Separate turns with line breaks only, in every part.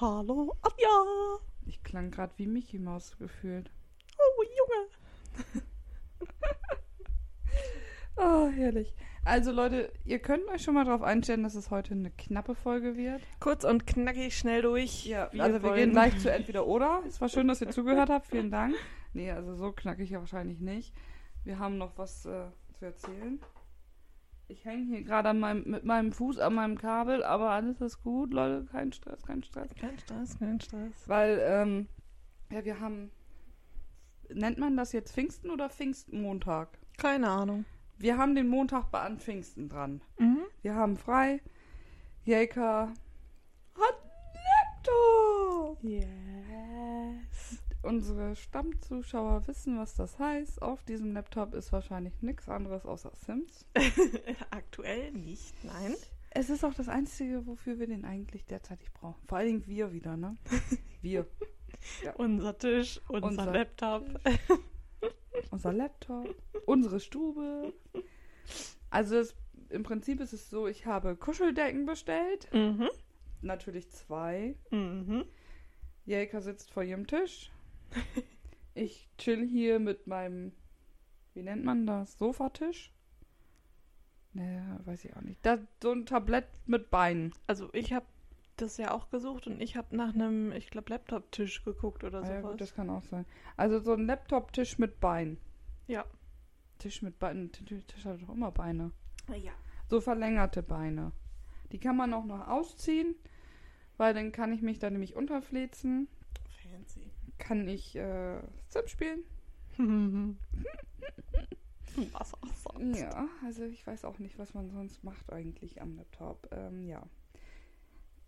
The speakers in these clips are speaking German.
Hallo, Anja.
Ich klang gerade wie Mickey Maus gefühlt.
Oh, Junge.
Oh, herrlich. Also Leute, ihr könnt euch schon mal darauf einstellen, dass es heute eine knappe Folge wird.
Kurz und knackig, schnell durch.
Ja,
Wir
also wir gehen gleich zu entweder oder. Es war schön, dass ihr zugehört habt. Vielen Dank. Nee, also so knackig ja wahrscheinlich nicht. Wir haben noch was äh, zu erzählen. Ich hänge hier gerade meinem, mit meinem Fuß an meinem Kabel, aber alles ist gut, Leute. Kein Stress, kein Stress.
Kein Stress, kein Stress.
Weil, ähm, ja, wir haben. Nennt man das jetzt Pfingsten oder Pfingstmontag?
Keine Ahnung.
Wir haben den Montag bei an Pfingsten dran.
Mhm.
Wir haben frei. Jelka hat Laptop.
Yes.
Unsere Stammzuschauer wissen, was das heißt. Auf diesem Laptop ist wahrscheinlich nichts anderes außer Sims.
Aktuell nicht, nein.
Es ist auch das Einzige, wofür wir den eigentlich derzeitig brauchen. Vor allen Dingen wir wieder, ne? Wir.
Unser Tisch, unser,
Unser
Laptop.
Unser Laptop, unsere Stube. Also es, im Prinzip ist es so, ich habe Kuscheldecken bestellt.
Mhm.
Natürlich zwei.
Mhm.
Jelka sitzt vor ihrem Tisch. Ich chill hier mit meinem, wie nennt man das? Sofatisch? Naja, weiß ich auch nicht. Da, so ein Tablett mit Beinen.
Also ich habe das ja auch gesucht und ich habe nach einem, ich glaube, Laptop-Tisch geguckt oder
Ah ja,
sowas.
gut, das kann auch sein. Also so ein Laptop-Tisch mit Beinen.
ja.
Tisch mit Beinen. Tisch hat doch immer Beine.
Ja.
So verlängerte Beine. Die kann man auch noch ausziehen, weil dann kann ich mich da nämlich unterflezen.
Fancy.
Kann ich äh, Sim spielen.
Was auch sonst.
Ja, also ich weiß auch nicht, was man sonst macht eigentlich am Laptop. Ähm, ja.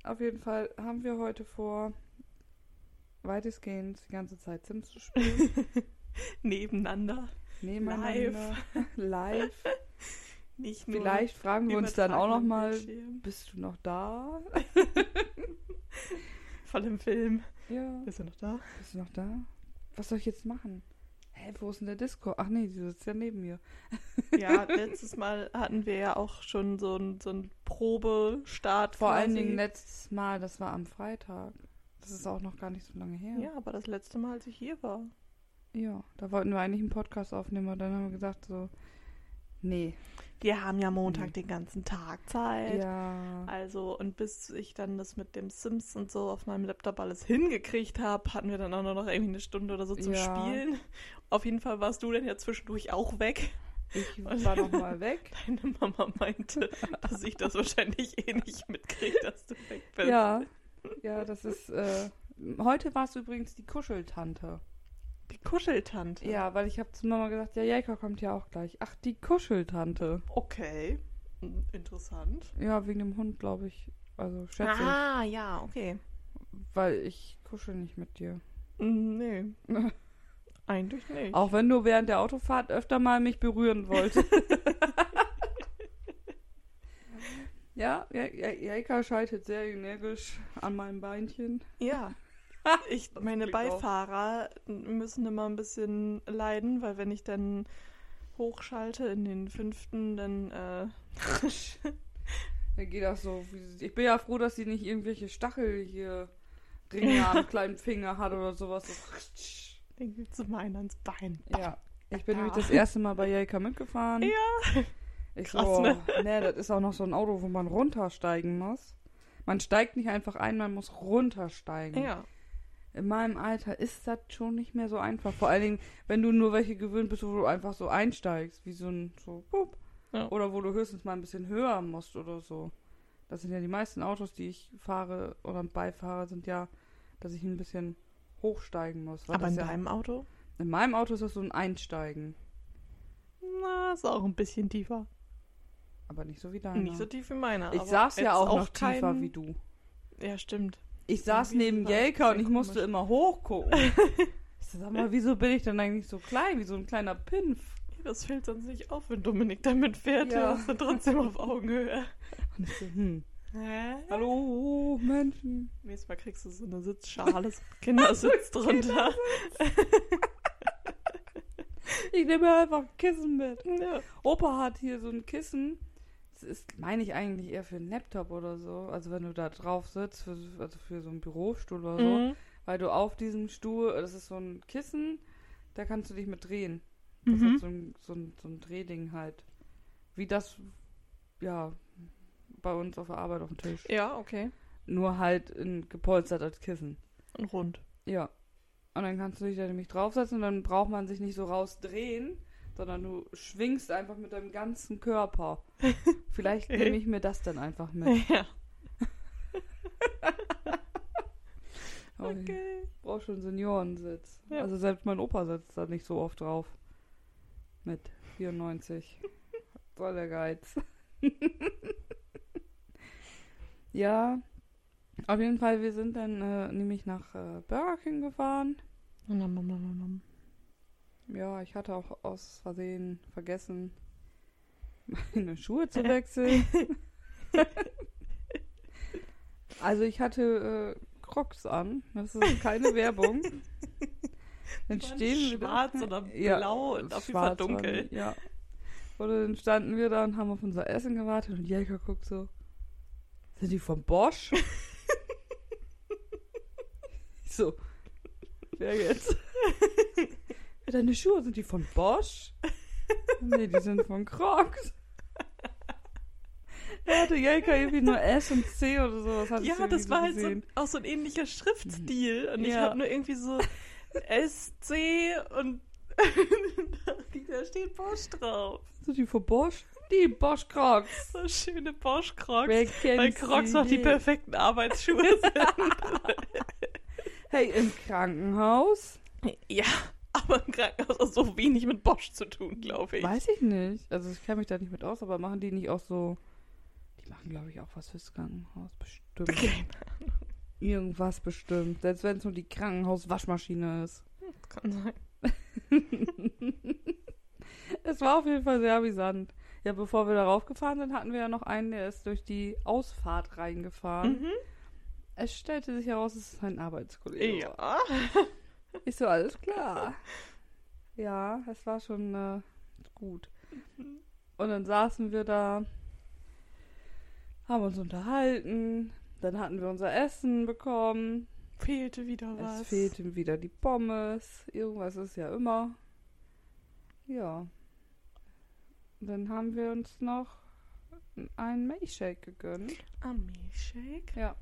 Auf jeden Fall haben wir heute vor, weitestgehend die ganze Zeit Sims zu spielen.
Nebeneinander.
Nebeneinander. Live.
Nicht nur
Vielleicht fragen wir uns dann auch noch
übertragenen
mal,
Bildschirm.
bist du noch da?
Voll im Film.
Ja.
Bist du noch da?
Bist du noch da? Was soll ich jetzt machen? Hä, wo ist denn der Disco? Ach nee, die sitzt ja neben mir.
Ja, letztes Mal hatten wir ja auch schon so ein, so ein Probestart.
Vor allen
quasi.
Dingen letztes Mal, das war am Freitag. Das ist auch noch gar nicht so lange her.
Ja, aber das letzte Mal, als ich hier war.
Ja, da wollten wir eigentlich einen Podcast aufnehmen, aber dann haben wir gesagt so, nee.
Wir haben ja Montag
Mhm.
den ganzen Tag Zeit.
Ja.
Also, und bis ich dann das mit dem Sims und so auf meinem Laptop alles hingekriegt habe, hatten wir dann auch nur noch irgendwie eine Stunde oder so zum
Ja.
Spielen. Auf jeden Fall warst du dann ja zwischendurch auch weg.
Ich war noch mal weg.
Deine Mama meinte, dass ich das wahrscheinlich eh nicht mitkriege, dass du weg bist.
Ja. Ja, das ist, äh, heute war es übrigens die Kuscheltante.
Die Kuscheltante.
Ja, weil ich habe zu Mama gesagt, ja, Jelka kommt ja auch gleich. Ach, die Kuscheltante.
Okay. Hm, Interessant.
Ja, wegen dem Hund, glaube ich. Also schätze
Ah, ja, okay.
Weil ich kuschel nicht mit dir.
Hm, Nee. Eigentlich nicht.
Auch wenn du während der Autofahrt öfter mal mich berühren wolltest. ja, Jelka scheitet sehr energisch an meinem Beinchen.
Ja. Ich, meine
klingt auch-
Beifahrer müssen immer ein bisschen leiden, weil wenn ich dann hochschalte in den fünften, dann äh,
Dann geht das so. Ich bin ja froh, dass sie nicht irgendwelche Stachel hier Ringe am kleinen Finger hat oder sowas. So.
dann gibt's immer einen ans Bein.
Ja. Ich bin
Ah.
nämlich das erste Mal bei Jelka mitgefahren.
Ja.
Ich
Krass,
so,
ne?
ne, das ist auch noch so ein Auto, wo man runtersteigen muss. Man steigt nicht einfach ein, man muss runtersteigen.
Ja.
In meinem Alter ist das schon nicht mehr so einfach. Vor allen Dingen, wenn du nur welche gewöhnt bist, wo du einfach so einsteigst, wie so ein so pup.
Ja.
Oder wo du höchstens mal ein bisschen höher musst oder so. Das sind ja die meisten Autos, die ich fahre oder beifahre, sind ja, dass ich ein bisschen hochsteigen muss.
Aber
das
in
ja,
deinem Auto?
in meinem Auto ist das so ein Einsteigen.
Na, ist auch ein bisschen tiefer.
Aber nicht so wie deiner.
Nicht so tief wie meiner.
ich saß ja
jetzt
auch, noch
kein-
tiefer wie du.
Ja, stimmt.
Ich saß neben Jelka und ich musste
komisch.
immer hochgucken. ich sag mal, wieso bin ich denn eigentlich so klein, wie so ein kleiner Pinf?
Das fällt sonst nicht auf, wenn Dominik damit fährt.
Ja.
Dann trotzdem auf Augenhöhe.
Und ich so, hm.
Hä?
Hallo, Menschen.
Nächstes Mal kriegst du so eine Sitzschale, so ein Kindersitz drunter.
Ich nehme mir einfach ein Kissen mit.
Ja.
Opa hat hier so ein Kissen. Ist, meine ich eigentlich eher für einen Laptop oder so. Also wenn du da drauf sitzt, für, also für so einen Bürostuhl oder so.
Mhm.
Weil du auf diesem Stuhl, das ist so ein Kissen, da kannst du dich mit drehen. Das
Mhm.
hat so ein, so, ein, so ein Drehding halt. Wie das, ja, bei uns auf der Arbeit auf dem Tisch.
Ja, okay.
Nur halt in, gepolstert als Kissen.
Und rund.
Ja. Und dann kannst du dich da nämlich draufsetzen und dann braucht man sich nicht so rausdrehen, sondern du schwingst einfach mit deinem ganzen Körper. Vielleicht
Okay.
nehme ich mir das dann einfach mit.
Ja.
Aber ich
Okay.
brauche schon Seniorensitz.
Ja.
Also selbst mein Opa sitzt da nicht so oft drauf. Mit 94. Voll der Geiz. ja. Auf jeden Fall, wir sind dann äh, nämlich nach äh, Burger King gefahren.
Nom, nom, nom, nom, nom.
Ja, ich hatte auch aus Versehen vergessen, meine Schuhe zu wechseln. also ich hatte äh, Crocs an. Das ist keine Werbung. Dann
waren
stehen wir da-
schwarz oder
Ja,
blau und auf jeden Fall
waren
dunkel.
die, Ja. Und dann standen wir da und haben auf unser Essen gewartet und Jelka guckt so. Sind die von Bosch? so. Wer jetzt? Deine Schuhe, sind die von Bosch? nee, die sind von Crocs. Er hatte Jelka irgendwie nur S und C oder sowas. du
Ja, das war halt so, auch so ein ähnlicher Schriftstil. Und ich
Ja.
habe nur irgendwie so SC und da steht Bosch drauf.
Sind die von Bosch? Die Bosch Crocs.
So schöne Bosch-Crocs.
Wer kennt
Weil Crocs auch die perfekten Arbeitsschuhe sind.
Hey, im Krankenhaus?
ja, aber im Krankenhaus hat so wenig mit Bosch zu tun, glaube ich.
Weiß ich nicht. Also ich kenne mich da nicht mit aus, aber machen die nicht auch so. Die machen, glaube ich, auch was fürs Krankenhaus. Bestimmt.
Okay.
Irgendwas bestimmt. Selbst wenn es nur die Krankenhauswaschmaschine ist.
Das kann sein.
Es war auf jeden Fall sehr amüsant. Ja, bevor wir darauf gefahren sind, hatten wir ja noch einen, der ist durch die Ausfahrt reingefahren.
Mhm.
Es stellte sich heraus, es ist ein Arbeitskollege.
Ja.
Ist so, alles klar. Ja, es war schon äh, gut. Und dann saßen wir da, haben uns unterhalten, dann hatten wir unser Essen bekommen.
Fehlte wieder was.
Es fehlten wieder die Pommes. Irgendwas ist ja immer. Ja. Dann haben wir uns noch einen Milchshake gegönnt.
Ah, Milchshake?
Ja.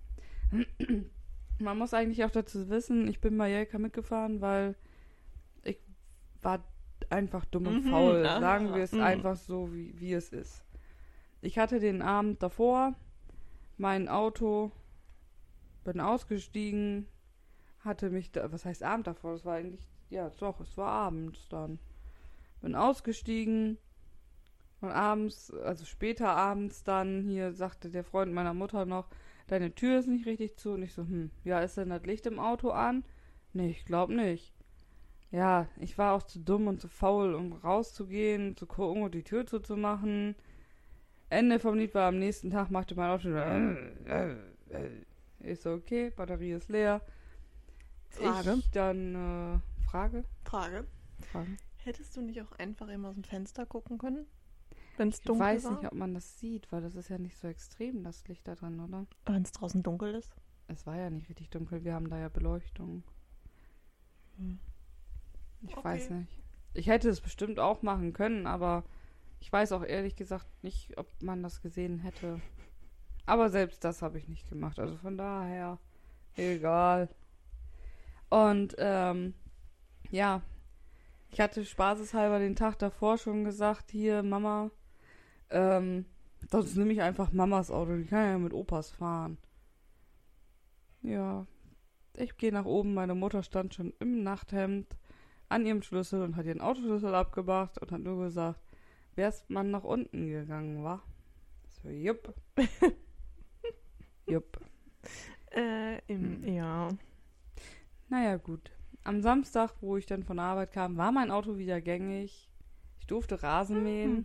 Man muss eigentlich auch dazu wissen, ich bin bei Jelka mitgefahren, weil ich war einfach dumm und
Mhm,
faul.
aha,
Sagen wir es
mhm.
einfach so, wie, wie es ist. Ich hatte den Abend davor mein Auto, bin ausgestiegen, hatte mich da, was heißt Abend davor? Das war eigentlich, ja doch, es war abends dann. Bin ausgestiegen und abends, also später abends dann, hier sagte der Freund meiner Mutter noch, deine Tür ist nicht richtig zu. Und ich so, hm, ja, ist denn das Licht im Auto an? Nee, ich glaub nicht. Ja, ich war auch zu dumm und zu faul, um rauszugehen, zu gucken und die Tür zuzumachen. Ende vom Lied war am nächsten Tag, machte mein Auto. Ich so, okay, Batterie ist leer.
Frage.
Ich dann, äh, Frage?
Frage.
Frage.
Hättest du nicht auch einfach immer aus dem Fenster gucken können? Wenn es
Ich
dunkel
weiß
war?
nicht, ob man das sieht, weil das ist ja nicht so extrem, das Licht da drin, oder?
Wenn es draußen dunkel ist?
Es war ja nicht richtig dunkel, wir haben da ja Beleuchtung.
Hm.
Ich
Okay.
weiß nicht. Ich hätte es bestimmt auch machen können, aber ich weiß auch ehrlich gesagt nicht, ob man das gesehen hätte. Aber selbst das habe ich nicht gemacht, also von daher egal. Und ähm, ja, ich hatte spaßeshalber den Tag davor schon gesagt, hier Mama, ähm, sonst nehme ich einfach Mamas Auto, die kann ja mit Opas fahren. Ja, ich gehe nach oben, meine Mutter stand schon im Nachthemd an ihrem Schlüssel und hat ihren Autoschlüssel abgemacht und hat nur gesagt, wär's man nach unten gegangen, wa? So, jupp. jupp.
Äh, im,
Hm.
ja.
Naja, gut. Am Samstag, wo ich dann von der Arbeit kam, war mein Auto wieder gängig. Ich durfte Rasen mähen.
Mhm.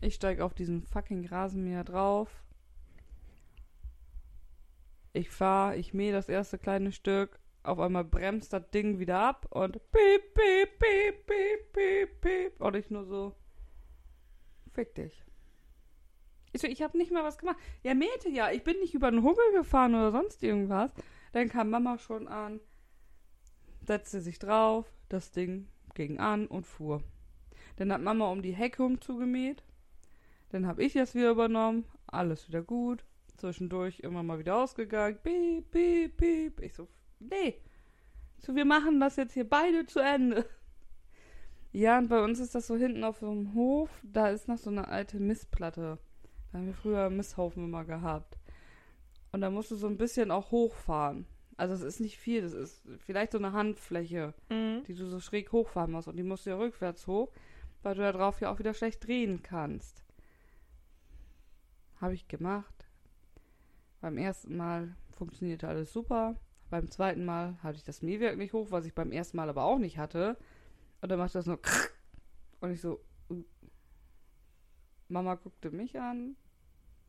Ich steige auf diesen fucking Rasenmäher drauf. Ich fahre, ich mähe das erste kleine Stück. Auf einmal bremst das Ding wieder ab und piep, piep, piep, piep, piep, piep. Und ich nur so, fick dich. Ich so, ich habe nicht mal was gemacht. Ja, mähte ja. Ich bin nicht über den Hubbel gefahren oder sonst irgendwas. Dann kam Mama schon an, setzte sich drauf, das Ding ging an und fuhr. Dann hat Mama um die Hecke umzugemäht. Dann habe ich das wieder übernommen. Alles wieder gut. Zwischendurch immer mal wieder ausgegangen. Piep, piep, piep. Ich so, nee. So, wir machen das jetzt hier beide zu Ende. Ja, und bei uns ist das so hinten auf so einem Hof. Da ist noch so eine alte Mistplatte. Da haben wir früher Misthaufen immer gehabt. Und da musst du so ein bisschen auch hochfahren. Also es ist nicht viel, das ist vielleicht so eine Handfläche,
Mhm.
die du so schräg hochfahren musst. Und die musst du ja rückwärts hoch, weil du da drauf ja auch wieder schlecht drehen kannst. Habe ich gemacht. Beim ersten Mal funktionierte alles super. Beim zweiten Mal hatte ich das Mähwerk nicht hoch, was ich beim ersten Mal aber auch nicht hatte. Und dann machte das nur und ich so. Mama guckte mich an.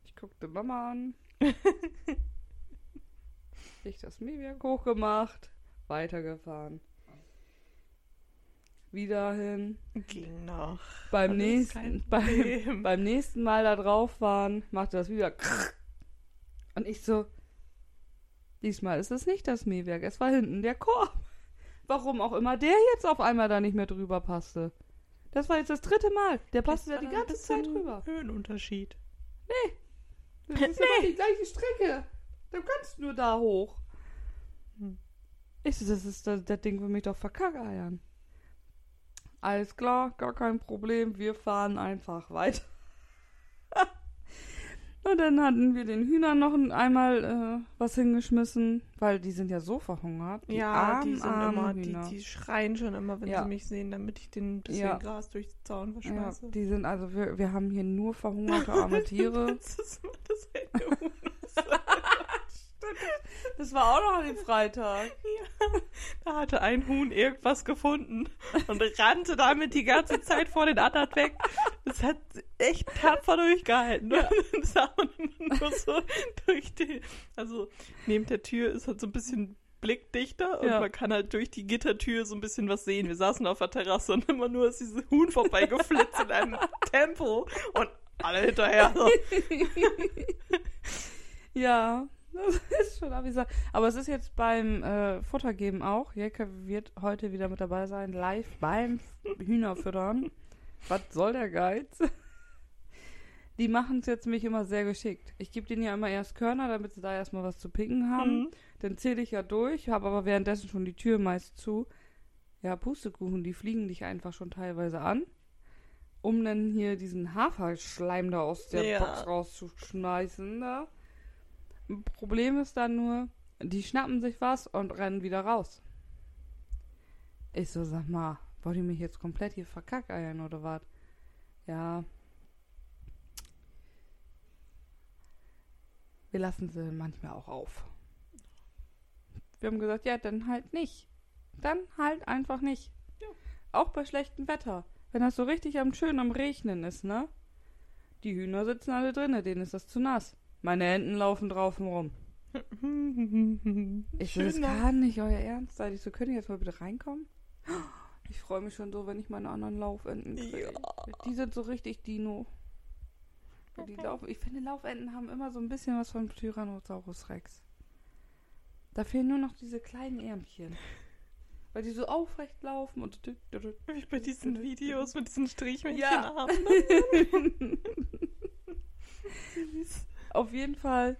Ich guckte Mama an. ich das Mähwerk hochgemacht. Weitergefahren. Wieder hin.
Ging noch.
Beim nächsten, beim, beim nächsten Mal da drauf waren, machte das wieder. Und ich so, diesmal ist es nicht das Mähwerk, es war hinten der Korb. Warum auch immer der jetzt auf einmal da nicht mehr drüber passte. Das war jetzt das dritte Mal. Der passte da die ganze Zeit drüber.
Höhenunterschied.
Das ist immer die gleiche Strecke. Du kannst nur da hoch.
Hm.
Ich so, das ist das, das Ding für mich doch verkackeiern. Alles klar, gar kein Problem. Wir fahren einfach weiter. Und dann hatten wir den Hühnern noch ein- einmal äh, was hingeschmissen, weil die sind ja so verhungert. Die
ja,
armen,
die sind immer, die,
Hühner.
die schreien schon immer, wenn
Ja.
sie mich sehen, damit ich den ein bisschen
Ja.
Gras durch den Zaun
ja,
verschmeiße.
die sind also, wir, wir haben hier nur verhungerte arme Tiere.
das ist mal das Ende.
Das war auch noch an dem Freitag.
Da hatte ein Huhn irgendwas gefunden und rannte damit die ganze Zeit vor den anderen weg. Das hat echt tapfer durchgehalten. Ja. Das sah man immer nur so durch die. Also neben der Tür ist halt so ein bisschen blickdichter und
Ja.
man kann halt durch die Gittertür so ein bisschen was sehen. Wir saßen auf der Terrasse und immer nur ist dieses Huhn vorbeigeflitzt in einem Tempo und alle hinterher. So.
Ja, das ist schon abgesagt. Aber es ist jetzt beim äh, Futtergeben auch. Jelke wird heute wieder mit dabei sein, live beim Hühnerfüttern. Was soll der Geiz? Die machen es jetzt mich immer sehr geschickt. Ich gebe denen ja immer erst Körner, damit sie da erstmal was zu picken haben.
Mhm.
Dann zähle ich ja durch, habe aber währenddessen schon die Tür meist zu. Ja, Pustekuchen, die fliegen dich einfach schon teilweise an, um dann hier diesen Haferschleim da aus der
Ja.
Box rauszuschmeißen. Da. Problem ist dann nur, die schnappen sich was und rennen wieder raus. Ich so, sag mal, wollt ihr mich jetzt komplett hier verkackeiern oder was? Ja. Wir lassen sie manchmal auch auf. Wir haben gesagt, ja, dann halt nicht. Dann halt einfach nicht.
Ja.
Auch bei schlechtem Wetter. Wenn das so richtig am schön am Regnen ist, ne? Die Hühner sitzen alle drinnen, denen ist das zu nass. Meine Enten laufen draußen rum. Ich so, das
Schön, ne?
kann nicht euer Ernst sein. Ich so, könnt ihr jetzt mal bitte reinkommen? Ich freue mich schon so, wenn ich meine anderen Laufenten kriege. Die sind so richtig Dino. Ja, Die laufen, ich finde, Laufenten haben immer so ein bisschen was von Tyrannosaurus Rex. Da fehlen nur noch diese kleinen Ärmchen. Weil die so aufrecht laufen und.
Wie bei diesen Videos mit diesen Strichmännchen
Ja.
haben. Süß.
Auf jeden Fall.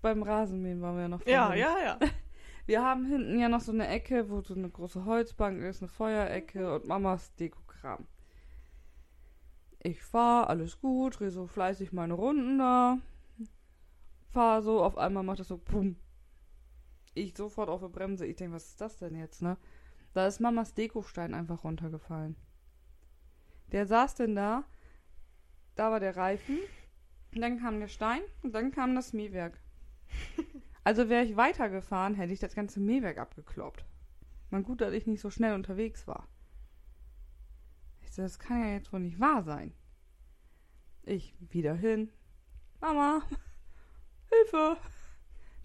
Beim Rasenmähen waren wir ja noch
Ja,
vorhin.
ja, ja.
Wir haben hinten ja noch so eine Ecke, wo so eine große Holzbank ist, eine Feuerecke und Mamas Dekokram. Ich fahr, alles gut, dreh so fleißig meine Runden da. Fahr so, auf einmal macht das so pum. Ich sofort auf der Bremse. Ich denke, was ist das denn jetzt, ne? Da ist Mamas Dekostein einfach runtergefallen. Der saß denn da. Da war der Reifen. Dann kam der Stein und dann kam das Mähwerk. Also wäre ich weitergefahren, hätte ich das ganze Mähwerk abgekloppt. Man gut, dass ich nicht so schnell unterwegs war. Ich so, das kann ja jetzt wohl nicht wahr sein. Ich wieder hin. Mama, Hilfe.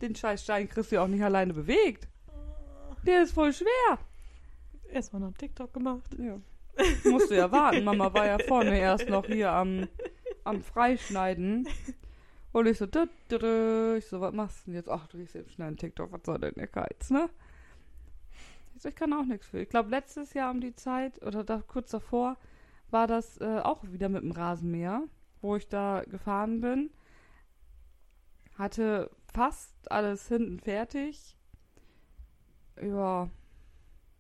Den scheiß Stein kriegst du ja auch nicht alleine bewegt. Der ist voll schwer.
Erstmal noch TikTok gemacht.
Ja. Musst du ja warten. Mama war ja vorne erst noch hier am am Freischneiden. Und ich so, dü, dü, dü. ich so, was machst du denn jetzt? Ach, du drehst eben schnell einen TikTok, was soll denn der Geiz, ne? Ich so, ich kann auch nichts für. Ich glaube, letztes Jahr um die Zeit, oder da, kurz davor, war das äh, auch wieder mit dem Rasenmäher, wo ich da gefahren bin. Hatte fast alles hinten fertig. Ja.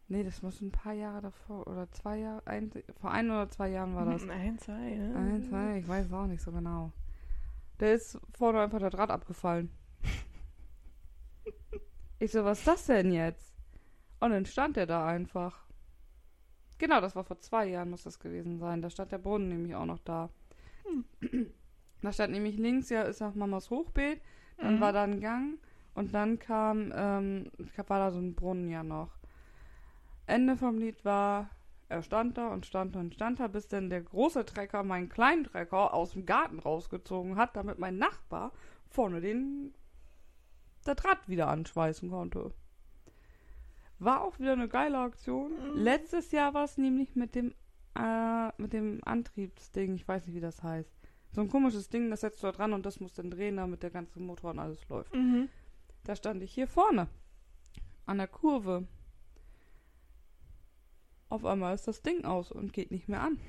Nee, das muss ein paar Jahre davor, oder zwei Jahre, ein, vor ein oder zwei Jahren war das.
Ein, zwei, ja.
Ein, zwei, ich weiß es auch nicht so genau. Der ist vorne einfach der Draht abgefallen. ich so, was ist das denn jetzt? Und dann stand er da einfach. Genau, das war vor zwei Jahren, muss das gewesen sein. Da stand der Brunnen nämlich auch noch da. Da stand nämlich links, ja, ist auch Mamas Hochbeet. Dann
Mhm.
war da ein Gang und dann kam, ähm, war da so ein Brunnen ja noch. Ende vom Lied war, er stand da und stand da und stand da, bis dann der große Trecker meinen kleinen Trecker aus dem Garten rausgezogen hat, damit mein Nachbar vorne den der Draht wieder anschweißen konnte. War auch wieder eine geile Aktion.
Mhm.
Letztes Jahr war es nämlich mit dem äh, mit dem Antriebsding, ich weiß nicht, wie das heißt. So ein komisches Ding, das setzt du da dran und das muss dann drehen, damit der ganze Motor und alles läuft.
Mhm.
Da stand ich hier vorne. An der Kurve. Auf einmal ist das Ding aus und geht nicht mehr an.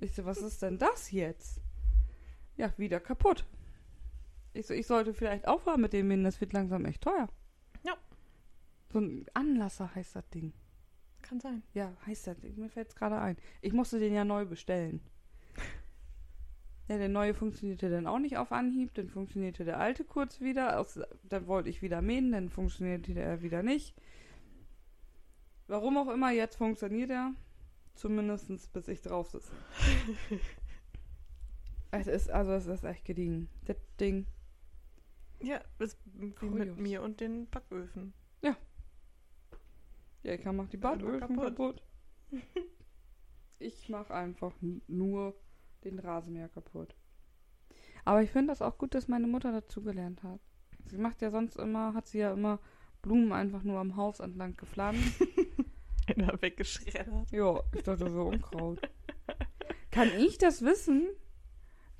Ich so, was ist denn das jetzt? Ja, wieder kaputt. Ich so, ich sollte vielleicht aufhören mit dem Wind, das wird langsam echt teuer.
Ja.
So ein Anlasser heißt das Ding.
Kann sein.
Ja, heißt das. Ding. Mir fällt es gerade ein. Ich musste den ja neu bestellen. Ja, der neue funktionierte dann auch nicht auf Anhieb. Dann funktionierte der alte kurz wieder. Aus, dann wollte ich wieder mähen, dann funktionierte der wieder nicht. Warum auch immer, jetzt funktioniert er. Zumindest bis ich drauf sitze. es ist, also es ist echt gediegen. Das Ding.
Ja, ist wie mit mir und den Backöfen.
Ja, ich kann mach die Badöfen
kaputt.
kaputt. ich mach einfach nur den Rasenmäher kaputt. Aber ich finde das auch gut, dass meine Mutter dazugelernt hat. Sie macht ja sonst immer, hat sie ja immer Blumen einfach nur am Haus entlang gepflanzt.
Einer weggeschreddert.
ja, ich dachte so Unkraut. Kann ich das wissen?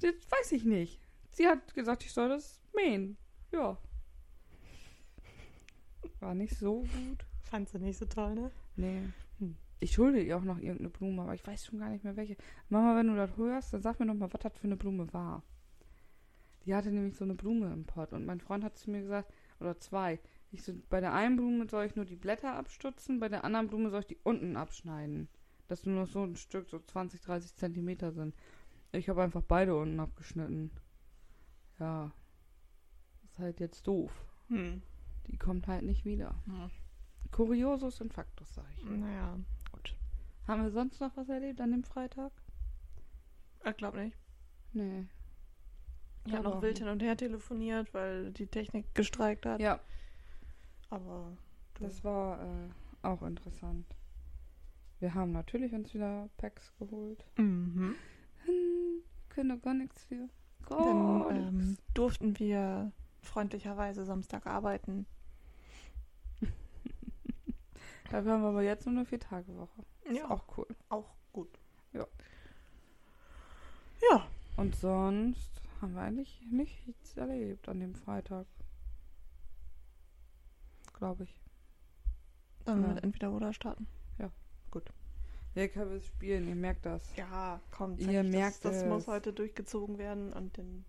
Das weiß ich nicht. Sie hat gesagt, ich soll das mähen. Ja. War nicht so gut.
Fand sie nicht so toll, ne?
Nee. Ich schulde ihr auch noch irgendeine Blume, aber ich weiß schon gar nicht mehr welche. Mama, wenn du das hörst, dann sag mir noch mal, was das für eine Blume war. Die hatte nämlich so eine Blume im Pott und mein Freund hat zu mir gesagt, oder zwei. Ich so, bei der einen Blume soll ich nur die Blätter abstutzen, bei der anderen Blume soll ich die unten abschneiden. Dass nur noch so ein Stück, so 20, 30 Zentimeter sind. Ich habe einfach beide unten abgeschnitten. Ja. Ist halt jetzt doof.
Hm.
Die kommt halt nicht wieder.
Hm.
Kuriosus und Faktus, sag ich.
Naja, gut.
Haben wir sonst noch was erlebt an dem Freitag?
Ich glaube nicht.
Nee.
Ich habe noch wild hin und her telefoniert, weil die Technik gestreikt hat.
Ja,
Aber
das war äh, auch interessant. Wir haben natürlich uns wieder Packs geholt.
Mhm.
Hm, können da gar nichts für. Gar
Dann ähm, durften wir freundlicherweise Samstag arbeiten.
Dafür haben wir aber jetzt nur eine Vier-Tage-Woche. Ist
Ja,
auch cool.
auch gut.
Ja.
Ja.
Und sonst haben wir eigentlich nichts erlebt an dem Freitag. Glaube ich.
Dann
Ja.
wird entweder oder starten.
Wir können es spielen, ihr merkt das.
Ja, komm,
Ihr
zeig,
merkt
das, das muss heute durchgezogen werden und dann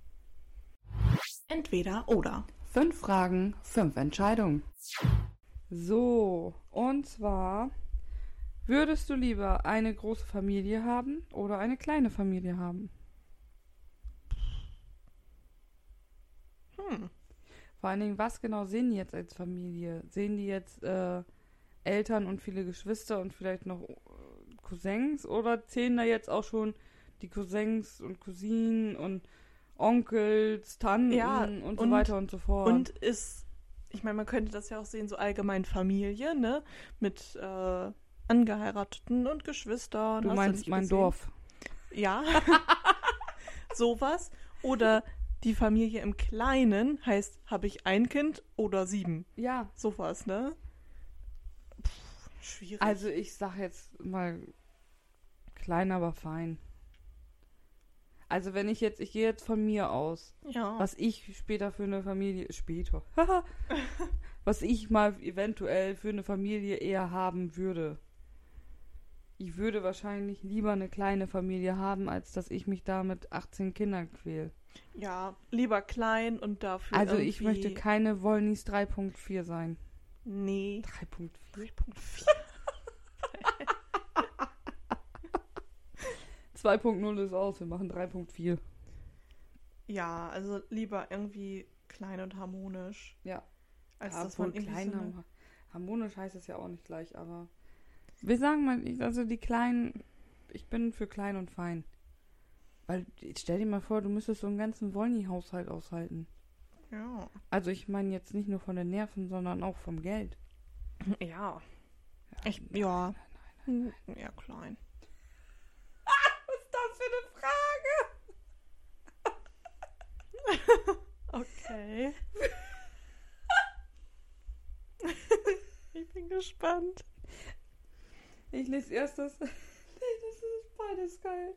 entweder oder.
Fünf Fragen, fünf Entscheidungen. So, und zwar, würdest du lieber eine große Familie haben oder eine kleine Familie haben?
Hm.
Vor allen Dingen, was genau sehen die jetzt als Familie? Sehen die jetzt äh, Eltern und viele Geschwister und vielleicht noch äh, Cousins oder zählen da jetzt auch schon die Cousins und Cousinen und Onkels, Tanten
Ja,
und so
und-
weiter und so fort?
Und ist, ich meine, man könnte das ja auch sehen, so allgemein Familie, ne? Mit äh, Angeheirateten und Geschwistern.
du meinst
nicht
mein
gesehen?
Dorf.
Ja. Sowas. Oder die Familie im Kleinen heißt, habe ich ein Kind oder sieben.
Ja,
Sowas, ne? Pff, schwierig.
Also ich sag jetzt mal klein, aber fein. Also wenn ich jetzt, ich gehe jetzt von mir aus,
Ja.
was ich später für eine Familie, später, was ich mal eventuell für eine Familie eher haben würde. Ich würde wahrscheinlich lieber eine kleine Familie haben, als dass ich mich da mit 18 Kindern quäl.
Ja, lieber klein und dafür.
Also ich möchte keine Wollnies 3.4 sein.
Nee.
3.4?
3.4.
2.0 ist aus, wir machen 3.4.
Ja, also lieber irgendwie klein und harmonisch.
Ja.
Als
Ja,
dass man irgendwie
klein
so eine-
harmonisch heißt es ja auch nicht gleich, aber wir sagen mal, also die kleinen, ich bin für klein und fein. Weil, stell dir mal vor, du müsstest so einen ganzen Wollny-Haushalt aushalten.
Ja.
Also ich meine jetzt nicht nur von den Nerven, sondern auch vom Geld.
Ja. Ich, ja. Hm, Ja, klein.
Was ist das für eine Frage?
Okay. ich bin gespannt.
Ich lese erst das. nee, das ist beides geil.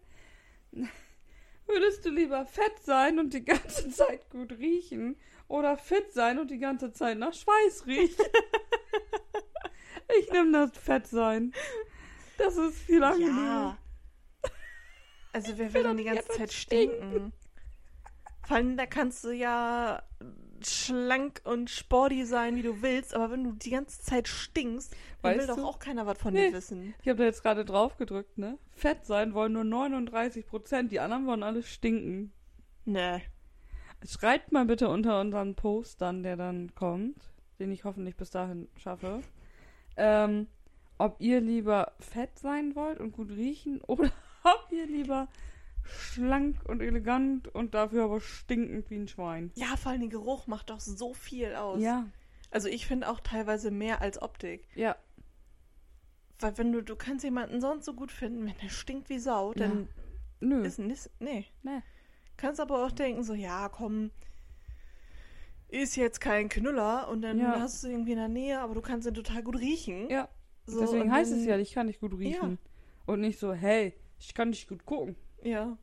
Würdest du lieber fett sein und die ganze Zeit gut riechen oder fit sein und die ganze Zeit nach Schweiß riechen? ich nehme das Fett sein. Das ist viel angenehmer.
Ja. Also wer will denn die ganze Zeit stinken? Vor allem, da kannst du ja schlank und sporty sein, wie du willst, aber wenn du die ganze Zeit stinkst, dann will
Weißt
doch
du?
auch keiner was von
Nee.
dir wissen.
Ich habe da jetzt gerade drauf gedrückt, ne? Fett sein wollen nur 39 Prozent, die anderen wollen alle stinken.
Nee.
Schreibt mal bitte unter unseren Post dann, der dann kommt, den ich hoffentlich bis dahin schaffe, ähm, ob ihr lieber fett sein wollt und gut riechen oder ob ihr lieber schlank und elegant und dafür aber stinkend wie ein Schwein.
Ja, vor allem der Geruch macht doch so viel aus.
Ja,
Also ich finde auch teilweise mehr als Optik.
ja,
Weil wenn du, du kannst jemanden sonst so gut finden, wenn der stinkt wie Sau, dann
nö.
ist nicht, nee.
Nee.
Kannst aber auch denken, so, ja, komm, ist jetzt kein Knüller und dann
Ja.
hast du ihn irgendwie in der Nähe, aber du kannst ihn total gut riechen.
Ja,
So,
deswegen heißt
dann-
es ja, ich kann nicht gut riechen. Und nicht so, hey, ich kann nicht gut gucken.
Ja.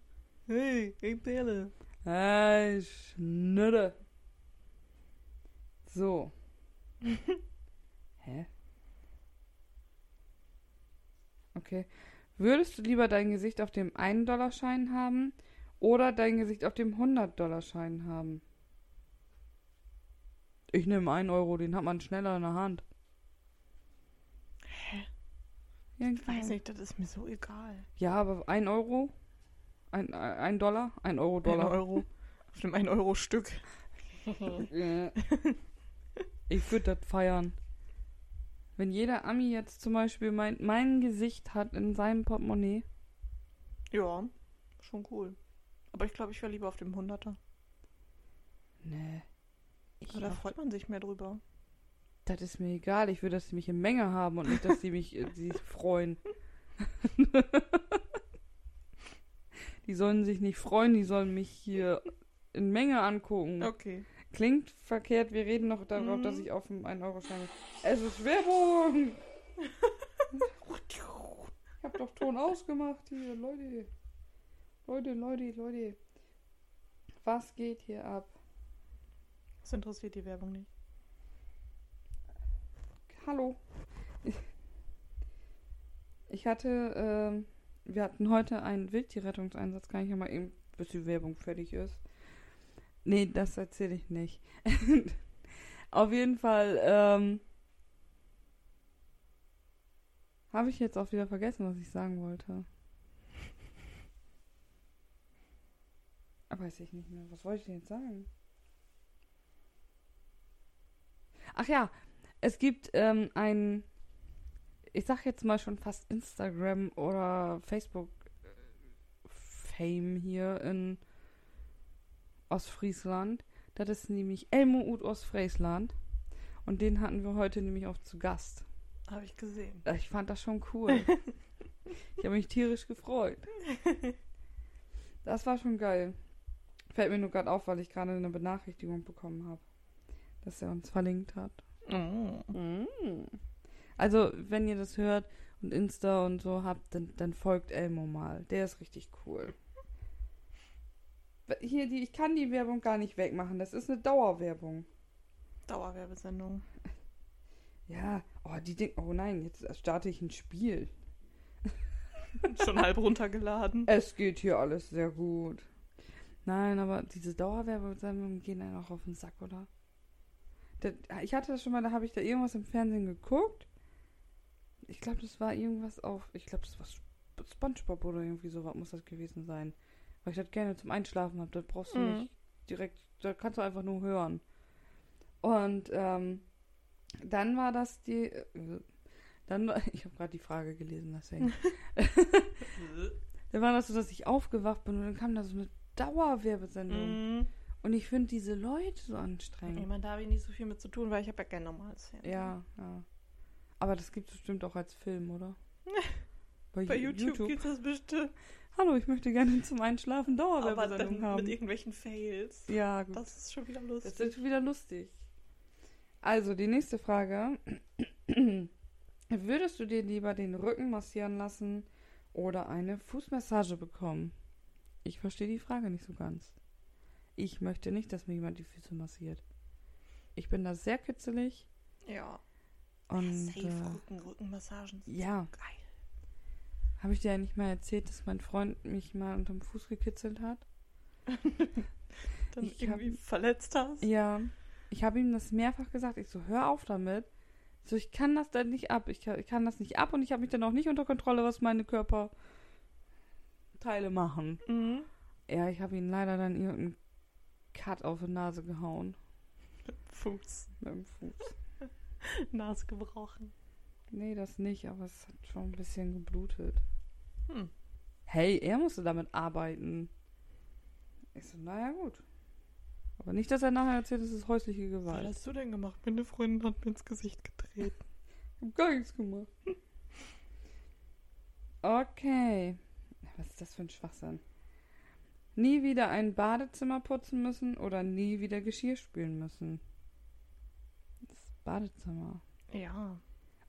Hey, ich Perle.
Hey, Schnitte. So. Hä? Okay. Würdest du lieber dein Gesicht auf dem 1-Dollar-Schein haben oder dein Gesicht auf dem 100-Dollar-Schein haben? Ich nehme 1 Euro, den hat man schneller in der Hand.
Hä?
Ja,
Ich weiß nicht, das ist mir so egal.
Ja, aber 1 Euro? Ein, ein Dollar? Ein Euro
Ein
Dollar.
Euro. Auf dem 1 Euro Stück.
Ich würde das feiern. Wenn jeder Ami jetzt zum Beispiel mein, mein Gesicht hat in seinem Portemonnaie.
Ja, schon cool. Aber ich glaube, ich wäre lieber auf dem 100er.
Nee. Ich
Aber da freut man sich mehr drüber.
das ist mir egal. Ich will, dass sie mich in Menge haben und nicht, dass sie mich äh, sie freuen. die sollen sich nicht freuen, die sollen mich hier in Menge angucken.
Okay.
Klingt verkehrt, wir reden noch darauf,
Mhm.
dass ich auf dem 1-Euro-Schein. Es ist Werbung! ich hab doch Ton ausgemacht hier, Leute. Leute, Leute, Leute. Was geht hier ab?
Das interessiert die Werbung nicht.
Hallo. Ich hatte, ähm, wir hatten heute einen Wildtierrettungseinsatz, kann ich ja mal eben, bis die Werbung fertig ist. Nee, das erzähle ich nicht. Auf jeden Fall, ähm, habe ich jetzt auch wieder vergessen, was ich sagen wollte. Aber weiß ich nicht mehr. Was wollte ich denn jetzt sagen? Ach ja, es gibt ähm, ein, ich sag jetzt mal schon fast Instagram oder Facebook äh, Fame hier in Ostfriesland. Das ist nämlich Elmo ut Ostfriesland. Und den hatten wir heute nämlich auch zu Gast.
Habe ich gesehen.
Äh, Ich fand das schon cool. ich habe mich tierisch gefreut. Das war schon geil. Fällt mir nur gerade auf, weil ich gerade eine Benachrichtigung bekommen habe, dass er uns verlinkt hat.
Oh.
Mm. Also, wenn ihr das hört und Insta und so habt, dann, dann folgt Elmo mal. Der ist richtig cool. Hier, die, ich kann die Werbung gar nicht wegmachen. Das ist eine Dauerwerbung.
Dauerwerbesendung.
Ja, oh, die denken, oh nein, jetzt starte ich ein Spiel.
Schon halb runtergeladen.
Es geht hier alles sehr gut. Nein, aber diese Dauerwerbesendungen gehen einem auch auf den Sack, oder? Ich hatte das schon mal, da habe ich da irgendwas im Fernsehen geguckt. Ich glaube, das war irgendwas auf, ich glaube, das war Sp- Spongebob oder irgendwie sowas muss das gewesen sein. Weil ich das gerne zum Einschlafen habe. Da brauchst du
Mhm.
nicht direkt, da kannst du einfach nur hören. Und ähm, dann war das die, äh, dann war, ich habe gerade die Frage gelesen, deswegen. Dann war das so, dass ich aufgewacht bin und dann kam da so eine Dauerwerbesendung.
Mhm.
Und ich finde diese Leute so
Ich
anstrengend.
meine, da habe ich nicht so viel mit zu tun, weil ich habe ja kein normales Handy.
Ja, ja. Aber das gibt es bestimmt auch als Film, oder?
Bei
Ju-
YouTube, gibt's das bestimmt.
Hallo, ich möchte gerne zum Einschlafen Dauerwerbesendung haben.
mit irgendwelchen Fails.
Ja, gut.
Das ist schon wieder
Das
lustig.
ist wieder lustig. Also, die nächste Frage. Würdest du dir lieber den Rücken massieren lassen oder eine Fußmassage bekommen? Ich verstehe die Frage nicht so ganz. Ich möchte nicht, dass mir jemand die Füße massiert. Ich bin da sehr kitzelig
Ja.
Und
Safe
äh,
Rücken, Rückenmassagen.
ja,
so Geil.
habe ich dir ja nicht mal erzählt, dass mein Freund mich mal unterm Fuß gekitzelt hat?
Dann
Ich
irgendwie
hab-
verletzt hast.
Ja, ich habe ihm das mehrfach gesagt. Ich so, hör auf damit. So, ich kann das dann nicht ab. Ich kann, ich kann das nicht ab und ich habe mich dann auch nicht unter Kontrolle, was meine Körperteile machen.
Mhm.
Ja, ich habe ihn leider dann irgendeinen Cut auf die Nase gehauen.
Fuß.
Mit dem Fuß.
Nase gebrochen.
Nee, das nicht, aber es hat schon ein bisschen geblutet.
Hm.
Hey, er musste damit arbeiten. Ich so, naja, gut. Aber nicht, dass er nachher erzählt, es ist häusliche
Was
Gewalt.
hast du denn gemacht? Meine Freundin hat mir ins Gesicht getreten.
Ich hab gar nichts gemacht. Okay. Was ist das für ein Schwachsinn? Nie wieder ein Badezimmer putzen müssen oder nie wieder Geschirr spülen müssen. Badezimmer.
Ja.